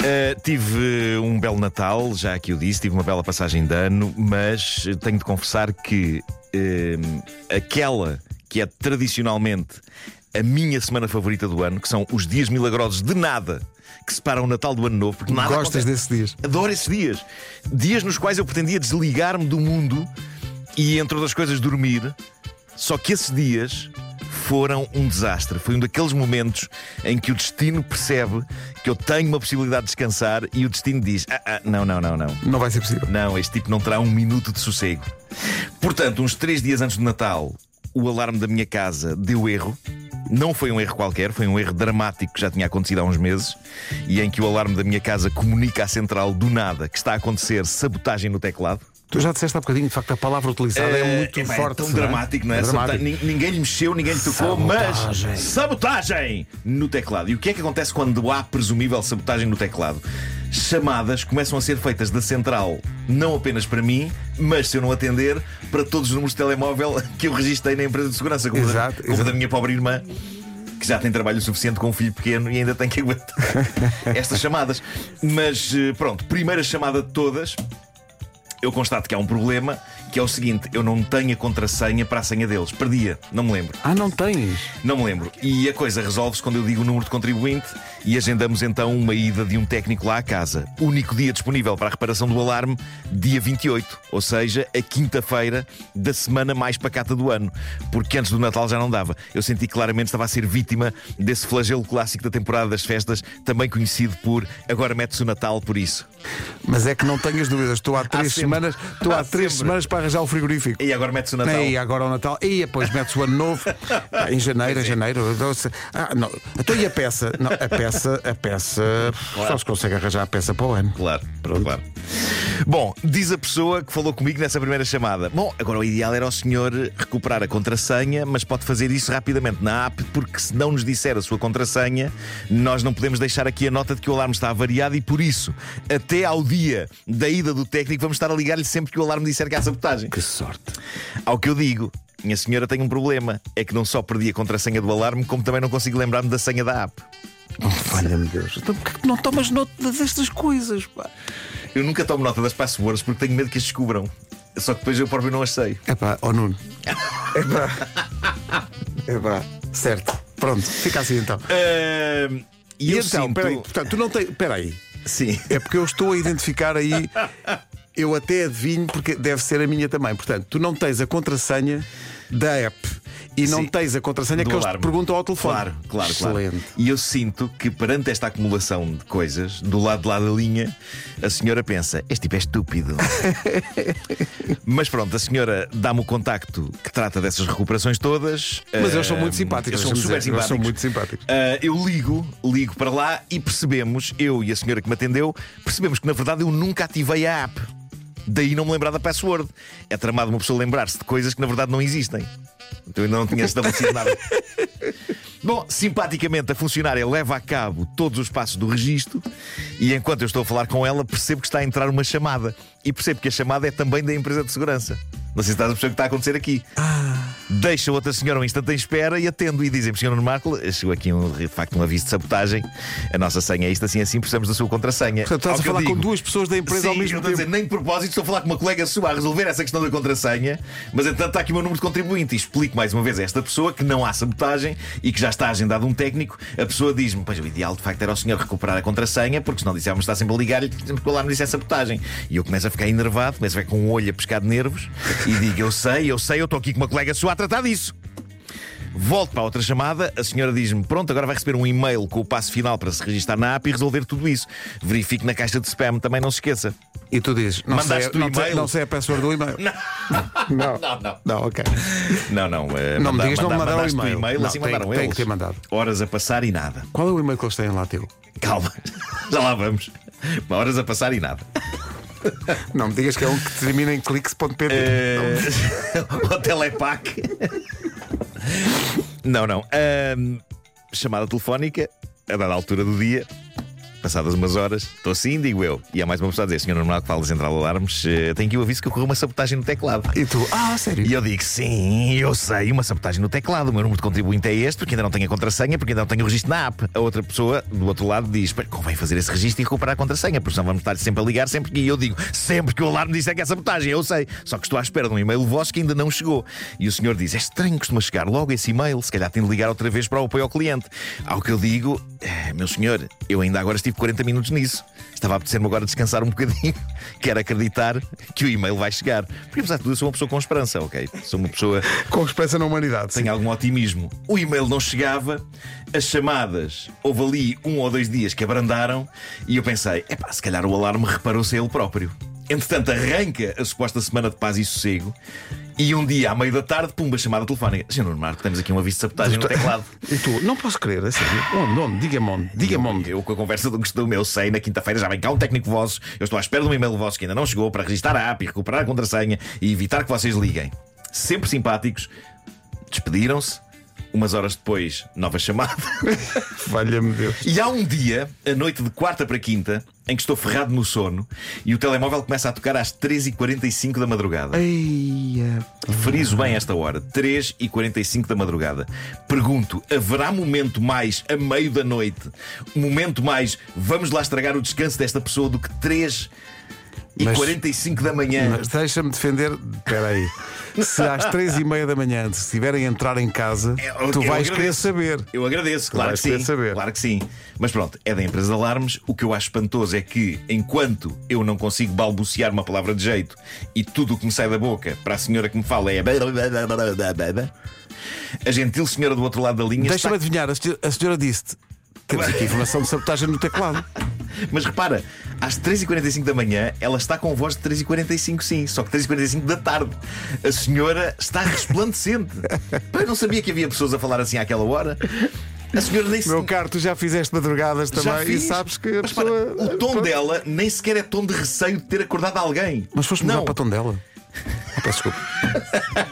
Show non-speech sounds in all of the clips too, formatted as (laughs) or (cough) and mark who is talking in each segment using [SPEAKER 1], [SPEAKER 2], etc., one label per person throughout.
[SPEAKER 1] Uh, tive um belo Natal, já aqui o disse, tive uma bela passagem de ano, mas tenho de confessar que uh, aquela que é tradicionalmente a minha semana favorita do ano, que são os dias milagrosos de nada que separam o Natal do Ano Novo, porque nada
[SPEAKER 2] Gostas
[SPEAKER 1] acontece.
[SPEAKER 2] desses dias?
[SPEAKER 1] Adoro esses dias. Dias nos quais eu pretendia desligar-me do mundo e, entre outras coisas, dormir. Só que esses dias foram um desastre. Foi um daqueles momentos em que o destino percebe que eu tenho uma possibilidade de descansar e o destino diz: ah, ah, não, não, não, não.
[SPEAKER 2] Não vai ser possível.
[SPEAKER 1] Não, este tipo não terá um minuto de sossego. Portanto, uns três dias antes do Natal, o alarme da minha casa deu erro. Não foi um erro qualquer, foi um erro dramático que já tinha acontecido há uns meses e em que o alarme da minha casa comunica à central do nada que está a acontecer sabotagem no teclado.
[SPEAKER 2] Tu já disseste há bocadinho, de facto, a palavra utilizada é, muito
[SPEAKER 1] epá,
[SPEAKER 2] forte.
[SPEAKER 1] tão
[SPEAKER 2] não
[SPEAKER 1] dramático, não é?
[SPEAKER 2] dramático.
[SPEAKER 1] Sabota- Nin- Ninguém lhe mexeu, ninguém lhe tocou,
[SPEAKER 2] Sabotagem.
[SPEAKER 1] mas sabotagem no teclado. E o que é que acontece quando há presumível sabotagem no teclado? Chamadas começam a ser feitas da central, não apenas para mim, mas se eu não atender, para todos os números de telemóvel (laughs) que eu registrei na empresa de segurança, como,
[SPEAKER 2] Exato,
[SPEAKER 1] da, como
[SPEAKER 2] exato.
[SPEAKER 1] da minha pobre irmã. Que já tem trabalho suficiente com um filho pequeno e ainda tem que aguentar (laughs) estas chamadas. Mas eh, pronto, primeira chamada de todas, eu constato que há um problema, que é o seguinte: eu não tenho a contrassenha para a senha deles. Perdia, não me lembro.
[SPEAKER 2] Ah, não tens?
[SPEAKER 1] Não me lembro. E a coisa resolve-se quando eu digo o número de contribuinte e agendamos então uma ida de um técnico lá à casa. Único dia disponível para a reparação do alarme, dia 28, ou seja, a quinta-feira da semana mais pacata do ano. Porque antes do Natal já não dava. Eu senti que claramente estava a ser vítima desse flagelo clássico da temporada das festas, também conhecido por agora mete-se o Natal por isso.
[SPEAKER 2] Mas é que não tenhas dúvidas. Estou há três
[SPEAKER 1] sempre.
[SPEAKER 2] semanas, estou há
[SPEAKER 1] Há
[SPEAKER 2] três
[SPEAKER 1] sempre.
[SPEAKER 2] semanas para arranjar o frigorífico.
[SPEAKER 1] E agora mete-se o Natal.
[SPEAKER 2] E agora o Natal. E depois metes o ano novo. (laughs) Ah, em janeiro, em janeiro. Ah, não. Então e a peça? Não, a peça, a peça. Só se consegue arranjar a peça para o ano.
[SPEAKER 1] Claro, claro. Bom, diz a pessoa que falou comigo nessa primeira chamada. Bom, agora o ideal era o senhor recuperar a contrassenha, mas pode fazer isso rapidamente na app, porque se não nos disser a sua contrassenha, nós não podemos deixar aqui a nota de que o alarme está avariado e por isso, até ao dia da ida do técnico, vamos estar a ligar-lhe sempre que o alarme disser que há sabotagem.
[SPEAKER 2] Que sorte.
[SPEAKER 1] Ao que eu digo, minha senhora tem um problema. É que não só perdi a contrassenha do alarme, como também não consigo lembrar-me da senha da app.
[SPEAKER 2] Oh, Valha-me Deus. Então porquê que não tomas nota destas coisas? Pá?
[SPEAKER 1] Eu nunca tomo nota das passwords porque tenho medo que as descubram. Só que depois eu próprio não as sei.
[SPEAKER 2] É pá, ó Nuno. É pá. É pá. Certo. Pronto, fica assim então.
[SPEAKER 1] E,
[SPEAKER 2] E
[SPEAKER 1] eu
[SPEAKER 2] então,
[SPEAKER 1] sinto...
[SPEAKER 2] peraí, portanto, tu não tens. Peraí.
[SPEAKER 1] Sim.
[SPEAKER 2] É porque eu estou a identificar aí. (laughs) Eu até adivinho, porque deve ser a minha também. Portanto, tu não tens a contrassenha da app e não
[SPEAKER 1] Sim.
[SPEAKER 2] tens a contrassenha
[SPEAKER 1] Do
[SPEAKER 2] que eles te
[SPEAKER 1] alarme.
[SPEAKER 2] perguntam ao telefone.
[SPEAKER 1] Claro, claro, claro.
[SPEAKER 2] Excelente.
[SPEAKER 1] E eu sinto que perante esta acumulação de coisas, do lado de lá da linha, a senhora pensa: este tipo é estúpido. (laughs) Mas pronto, a senhora dá-me o contacto que trata dessas recuperações todas.
[SPEAKER 2] Mas eles são
[SPEAKER 1] Ah,
[SPEAKER 2] muito simpáticos,
[SPEAKER 1] Eles são super
[SPEAKER 2] dizer, eles
[SPEAKER 1] simpáticos.
[SPEAKER 2] são muito simpáticos.
[SPEAKER 1] Ah, eu ligo, ligo para lá e percebemos, eu e a senhora que me atendeu, percebemos que na verdade eu nunca ativei a app. Daí não me lembrar da password. É tramado uma pessoa lembrar-se de coisas que na verdade não existem. Então eu ainda não tinha estabelecido nada. (laughs) Bom, simpaticamente a funcionária leva a cabo todos os passos do registro e enquanto eu estou a falar com ela, percebo que está a entrar uma chamada. E percebo que a chamada é também da empresa de segurança. Não sei se estás a perceber o que está a acontecer aqui. Deixa outra senhora um instante em espera e atendo e dizem-me, senhor Marco, chegou aqui um, de facto um aviso de sabotagem. A nossa senha é isto, assim, assim, precisamos da sua contrassenha.
[SPEAKER 2] Portanto, estás
[SPEAKER 1] Ao
[SPEAKER 2] a
[SPEAKER 1] que
[SPEAKER 2] falar com
[SPEAKER 1] digo,
[SPEAKER 2] duas pessoas da empresa
[SPEAKER 1] Sim,
[SPEAKER 2] ao mesmo tempo.
[SPEAKER 1] dizer, nem de propósito, estou a falar com uma colega sua a resolver essa questão da contrassenha, mas entretanto está aqui o meu número de contribuinte e explico mais uma vez a esta pessoa que não há sabotagem e que já está agendado um técnico. A pessoa diz-me, pois o ideal de facto era o senhor recuperar a contrassenha, porque senão dissemos está sempre a ligar-lhe porque lá não disse é sabotagem. E eu começo a ficar enervado, começo a ver com o olho a pescar de nervos e digo, eu sei, eu sei, eu estou aqui com uma colega sua tratar disso. Volto para a outra chamada, a senhora diz-me: Pronto, agora vai receber um e-mail com o passo final para se registrar na app e resolver tudo isso. Verifique na caixa de spam, também não se esqueça.
[SPEAKER 2] E tu dizes, não sei,
[SPEAKER 1] Mandaste o
[SPEAKER 2] não, sei,
[SPEAKER 1] e-mail?
[SPEAKER 2] não sei a password do e-mail. Não.
[SPEAKER 1] Não, (laughs) não.
[SPEAKER 2] Não, ok.
[SPEAKER 1] Não, não. eh,
[SPEAKER 2] Não me digas, não
[SPEAKER 1] manda-
[SPEAKER 2] mandaram
[SPEAKER 1] mandaste
[SPEAKER 2] e-mail.
[SPEAKER 1] e-mail,
[SPEAKER 2] Não,
[SPEAKER 1] assim
[SPEAKER 2] tem-
[SPEAKER 1] mandaram
[SPEAKER 2] tem
[SPEAKER 1] eles.
[SPEAKER 2] que ter mandado.
[SPEAKER 1] Horas a passar e nada.
[SPEAKER 2] Qual é o e-mail que eles têm lá, teu?
[SPEAKER 1] Calma, (laughs) já lá vamos. Horas a passar e nada. (laughs)
[SPEAKER 2] Não me digas que é um que termina em cliques.pt.
[SPEAKER 1] Eh, (laughs) o Telepac. não, não. Ahm, chamada telefónica, a dada altura do dia. Passadas umas horas, estou assim, digo eu. E há mais uma pessoa a dizer: Senhor Normal que fala de Alarmes, eh, tem aqui o aviso que ocorreu uma sabotagem no teclado.
[SPEAKER 2] E tu, ah, sério?
[SPEAKER 1] E eu digo, sim, eu sei, uma sabotagem no teclado. O meu número de contribuinte é este, porque ainda não tenho a contrassenha, porque ainda não tenho o registro na app. A outra pessoa do outro lado diz: "Pá, convém fazer esse registro e recuperar a contrassenha, porque senão vamos estar sempre a ligar sempre que. E eu digo, sempre que o alarme disser que é sabotagem, eu sei. Só que estou à espera de um e-mail vosso que ainda não chegou. E o senhor diz: é estranho, costuma chegar logo esse e-mail, se calhar tenho de ligar outra vez para o apoio ao cliente. Ao que eu digo, "Eh, meu senhor, eu ainda agora estive 40 minutos nisso. Estava a apetecer-me agora descansar um bocadinho. (laughs) Quero acreditar que o e-mail vai chegar. Porque apesar de tudo, eu sou uma pessoa com esperança, ok? Sou uma pessoa (laughs)
[SPEAKER 2] Com esperança na humanidade. sim.
[SPEAKER 1] tenho algum otimismo. O e-mail não chegava, as chamadas, houve ali um ou dois dias que abrandaram e eu pensei, epá, se calhar o alarme reparou-se a ele próprio. Entretanto, arranca a suposta semana de paz e sossego e um dia, à meio da tarde, pumba, chamada telefónica. Senhor Marco, temos aqui um aviso de sabotagem no teclado. (laughs)
[SPEAKER 2] E tu, não posso crer, a sério. Onde, onde? Diga-me onde. Diga-me onde.
[SPEAKER 1] Eu, com a conversa do costume, eu sei, na quinta-feira já vem cá um técnico vosso. Eu estou à espera de um e-mail vosso que ainda não chegou para registrar a app e recuperar a contrassenha e evitar que vocês liguem. Sempre simpáticos, despediram-se. Umas horas depois, nova chamada. (laughs)
[SPEAKER 2] Valha-me Deus.
[SPEAKER 1] E há um dia, a noite de quarta para quinta, em que estou ferrado no sono e o telemóvel começa a tocar às 3h45 da madrugada.
[SPEAKER 2] Eia.
[SPEAKER 1] Friso bem esta hora, 3h45 da madrugada. Pergunto: haverá momento mais a meio da noite, momento mais vamos lá estragar o descanso desta pessoa do que 3 e
[SPEAKER 2] Mas-
[SPEAKER 1] 45 da manhã?
[SPEAKER 2] Mas deixa-me defender. Espera aí. Se às três e meia da manhã se estiverem a entrar em casa,
[SPEAKER 1] É, Eu-
[SPEAKER 2] tu
[SPEAKER 1] eu
[SPEAKER 2] vais querer saber.
[SPEAKER 1] Eu agradeço, claro que sim.
[SPEAKER 2] saber.
[SPEAKER 1] Claro que sim. Mas pronto, é da empresa de alarmes. O que eu acho espantoso é que, enquanto eu não consigo balbuciar uma palavra de jeito e tudo o que me sai da boca para a senhora que me fala é. A gentil senhora do outro lado da linha.
[SPEAKER 2] Deixa-me
[SPEAKER 1] Está...
[SPEAKER 2] adivinhar, a senhora- a senhora disse-te. Temos aqui informação de sabotagem no teclado. (laughs)
[SPEAKER 1] Mas repara, às 3h45 da manhã ela está com voz de 3h45, sim, só que 3h45 da tarde. A senhora está resplandecente. (laughs) Eu não sabia que havia pessoas a falar assim àquela hora. A senhora nem
[SPEAKER 2] Meu caro, tu já fizeste madrugadas
[SPEAKER 1] Já
[SPEAKER 2] também e
[SPEAKER 1] fiz.
[SPEAKER 2] sabes que a pessoa.
[SPEAKER 1] para, o tom dela nem sequer é tom de receio de ter acordado alguém.
[SPEAKER 2] Mas foste mudar
[SPEAKER 1] não.
[SPEAKER 2] para o tom dela. (laughs) Peço desculpa.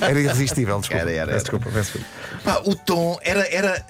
[SPEAKER 2] Era irresistível, desculpa.
[SPEAKER 1] Era, era,
[SPEAKER 2] Peço
[SPEAKER 1] era.
[SPEAKER 2] desculpa, peço desculpa.
[SPEAKER 1] Pá, o tom era. era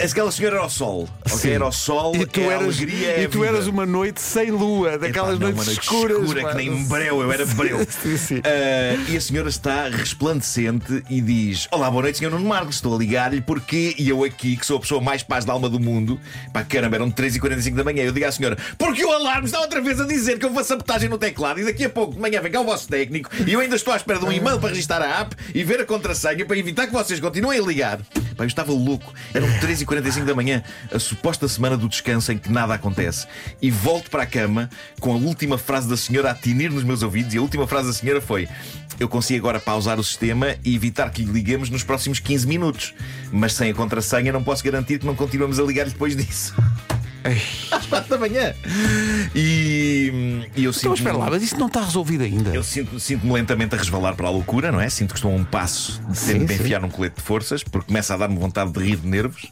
[SPEAKER 1] Aquela senhora era o sol. ok? Era o sol,
[SPEAKER 2] E tu,
[SPEAKER 1] é a
[SPEAKER 2] eras,
[SPEAKER 1] alegria, é
[SPEAKER 2] e tu eras uma noite sem lua, daquelas
[SPEAKER 1] Epá, não,
[SPEAKER 2] noites
[SPEAKER 1] uma noite
[SPEAKER 2] escuras.
[SPEAKER 1] escura
[SPEAKER 2] pá.
[SPEAKER 1] que nem breu, eu era (laughs) breu.
[SPEAKER 2] Sim, sim.
[SPEAKER 1] Ah, e a senhora está resplandecente e diz: Olá, boa noite, senhor Nuno Marcos. Estou a ligar-lhe porque e eu aqui, que sou a pessoa mais paz da alma do mundo, pá, caramba, eram 3h45 da manhã. Eu digo à senhora: Porque o alarme está outra vez a dizer que houve uma sabotagem no teclado e daqui a pouco de manhã vem cá o vosso técnico e eu ainda estou à espera de um e-mail para registrar a app e ver a contrassenha para evitar que vocês continuem a ligar. Pá, eu estava louco. Eram 3h45 da manhã, a suposta semana do descanso em que nada acontece. E volto para a cama com a última frase da senhora a tinir nos meus ouvidos. E a última frase da senhora foi: Eu consigo agora pausar o sistema e evitar que lhe liguemos nos próximos 15 minutos. Mas sem a contrassenha não posso garantir que não continuamos a ligar depois disso. Às 4 da manhã. E, e eu
[SPEAKER 2] Então,
[SPEAKER 1] sinto.
[SPEAKER 2] espera lá, mas isso não está resolvido ainda.
[SPEAKER 1] Eu sinto- sinto-me lentamente a resvalar para a loucura, não é? Sinto que estou a um passo de ter de enfiar num colete de forças, porque começa a dar-me vontade de rir de nervos.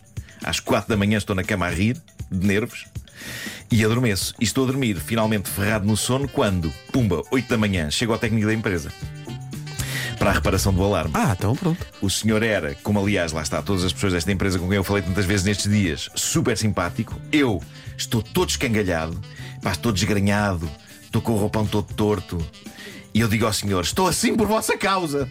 [SPEAKER 1] Às quatro da manhã estou na cama a rir de nervos e adormeço. E estou a dormir, finalmente ferrado no sono, quando, pumba, 8 da manhã, chego ao técnico da empresa para a reparação do alarme.
[SPEAKER 2] Ah, então pronto.
[SPEAKER 1] O senhor era, como aliás lá está, todas as pessoas desta empresa com quem eu falei tantas vezes nestes dias, super simpático. Eu estou todo escangalhado, pá, estou desgranhado, estou com o roupão todo torto. E eu digo ao senhor: Estou assim por vossa causa.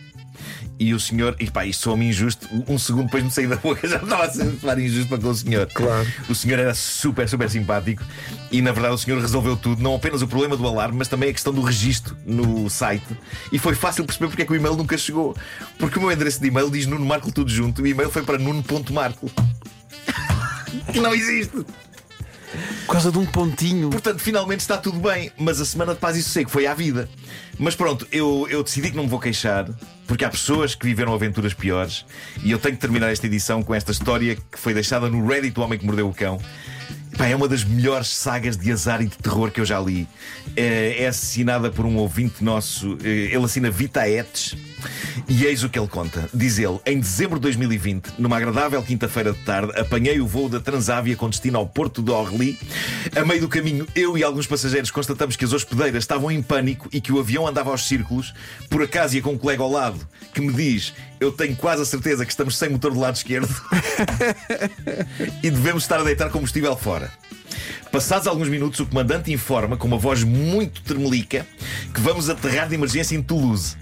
[SPEAKER 1] E o senhor, e pá, isto soa-me injusto. Um segundo depois de me sair da boca, (laughs) já estava a ser soar injusto para com o senhor.
[SPEAKER 2] Claro.
[SPEAKER 1] O senhor era super, super simpático e na verdade o senhor resolveu tudo, não apenas o problema do alarme, mas também a questão do registro no site. E foi fácil perceber porque é que o e-mail nunca chegou. Porque o meu endereço de e-mail diz Nuno Marco tudo junto, o e-mail foi para nuno.marco. (laughs) que não existe.
[SPEAKER 2] Por causa de um pontinho.
[SPEAKER 1] Portanto, finalmente está tudo bem, mas a semana de paz e sossego foi à vida. Mas pronto, eu, eu decidi que não me vou queixar, porque há pessoas que viveram aventuras piores e eu tenho que terminar esta edição com esta história que foi deixada no Reddit do Homem que Mordeu o Cão. Pá, é uma das melhores sagas de azar e de terror que eu já li. É, é assassinada por um ouvinte nosso, eh, ele assina Vitaetes. E eis o que ele conta. Diz ele: Em dezembro de 2020, numa agradável quinta-feira de tarde, apanhei o voo da Transávia com destino ao Porto de Orly. A meio do caminho, eu e alguns passageiros constatamos que as hospedeiras estavam em pânico e que o avião andava aos círculos. Por acaso ia com um colega ao lado que me diz: Eu tenho quase a certeza que estamos sem motor do lado esquerdo (laughs) e devemos estar a deitar combustível fora. Passados alguns minutos, o comandante informa, com uma voz muito termelica, que vamos aterrar de emergência em Toulouse.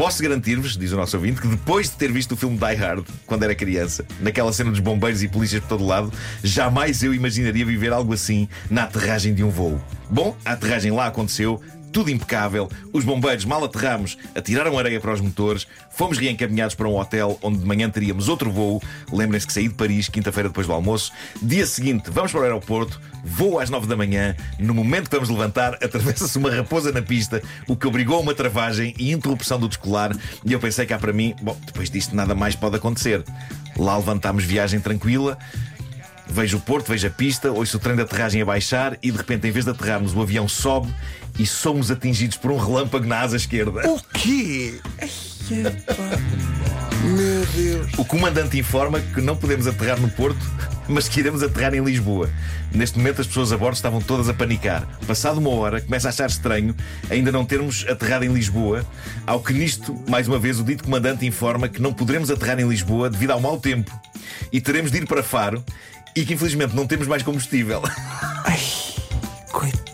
[SPEAKER 1] Posso garantir-vos, diz o nosso ouvinte, que depois de ter visto o filme Die Hard, quando era criança, naquela cena dos bombeiros e polícias por todo lado, jamais eu imaginaria viver algo assim na aterragem de um voo. Bom, a aterragem lá aconteceu, tudo impecável. Os bombeiros mal aterramos, atiraram areia para os motores, fomos reencaminhados para um hotel onde de manhã teríamos outro voo. Lembrem-se que saí de Paris quinta-feira depois do almoço. Dia seguinte, vamos para o aeroporto, voo às nove da manhã. No momento que vamos levantar, (laughs) atravessa-se uma raposa na pista, o que obrigou a uma travagem e interrupção do descolar. E eu pensei cá para mim, bom, depois disto nada mais pode acontecer. Lá levantámos viagem tranquila. Vejo o porto, vejo a pista, ouço o trem de aterragem a baixar e de repente, em vez de aterrarmos, o avião sobe e somos atingidos por um relâmpago na asa esquerda.
[SPEAKER 2] O quê? Meu Deus.
[SPEAKER 1] O comandante informa que não podemos aterrar no Porto, mas que iremos aterrar em Lisboa. Neste momento, as pessoas a bordo estavam todas a panicar. Passado uma hora, começa a achar estranho ainda não termos aterrado em Lisboa. Ao que nisto, mais uma vez, o dito comandante informa que não poderemos aterrar em Lisboa devido ao mau tempo e teremos de ir para Faro e que infelizmente não temos mais combustível.
[SPEAKER 2] Coitado.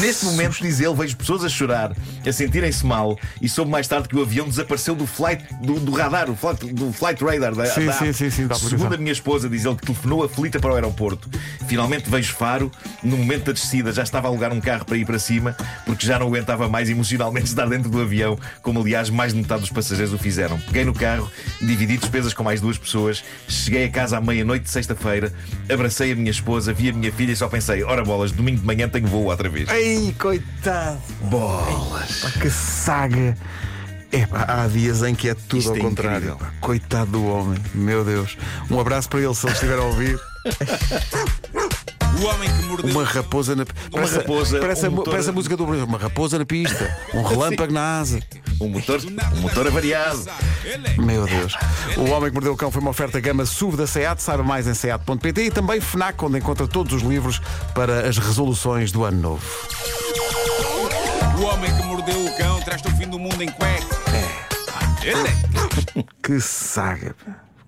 [SPEAKER 1] Nesse momento, diz ele, vejo pessoas a chorar, a sentirem-se mal e soube mais tarde que o avião desapareceu do flight do, do radar, o flight, do flight radar da,
[SPEAKER 2] Sim,
[SPEAKER 1] da
[SPEAKER 2] sim, sim, sim, aplicação.
[SPEAKER 1] Segundo a minha esposa, diz ele que telefonou aflita para o aeroporto. Finalmente vejo Faro, no momento da descida já estava a alugar um carro para ir para cima, porque já não aguentava mais emocionalmente (laughs) estar dentro do avião, como aliás mais de metade dos passageiros o fizeram. Peguei no carro, dividi despesas com mais duas pessoas, cheguei a casa à meia-noite de sexta-feira, abracei a minha esposa, vi a minha filha e só pensei: ora bolas, domingo de manhã tenho voo outra vez.
[SPEAKER 2] Ei, coitado.
[SPEAKER 1] Bolas!
[SPEAKER 2] Pá, que saga. É, pá, há dias em que é tudo
[SPEAKER 1] Isto
[SPEAKER 2] ao
[SPEAKER 1] é
[SPEAKER 2] contrário. pá. Coitado do homem, meu Deus. Um abraço para ele se ele estiver a ouvir. (laughs)
[SPEAKER 3] O homem que mordeu.
[SPEAKER 2] Uma raposa na parece,
[SPEAKER 1] raposa,
[SPEAKER 2] parece,
[SPEAKER 1] um
[SPEAKER 2] a,
[SPEAKER 1] motor-
[SPEAKER 2] parece a música do Brasil. Uma raposa na pista, um (laughs) relâmpago na asa.
[SPEAKER 1] Um motor, um motor avariado.
[SPEAKER 2] Meu Deus. O Homem que Mordeu o Cão foi uma oferta gama SUV da SEAT. Saiba mais em seat.pt e também FNAC, onde encontra todos os livros para as resoluções do ano novo.
[SPEAKER 3] O homem que mordeu o cão traz-te o fim do mundo em cueca. É. Ele é. (laughs)
[SPEAKER 2] Que saga.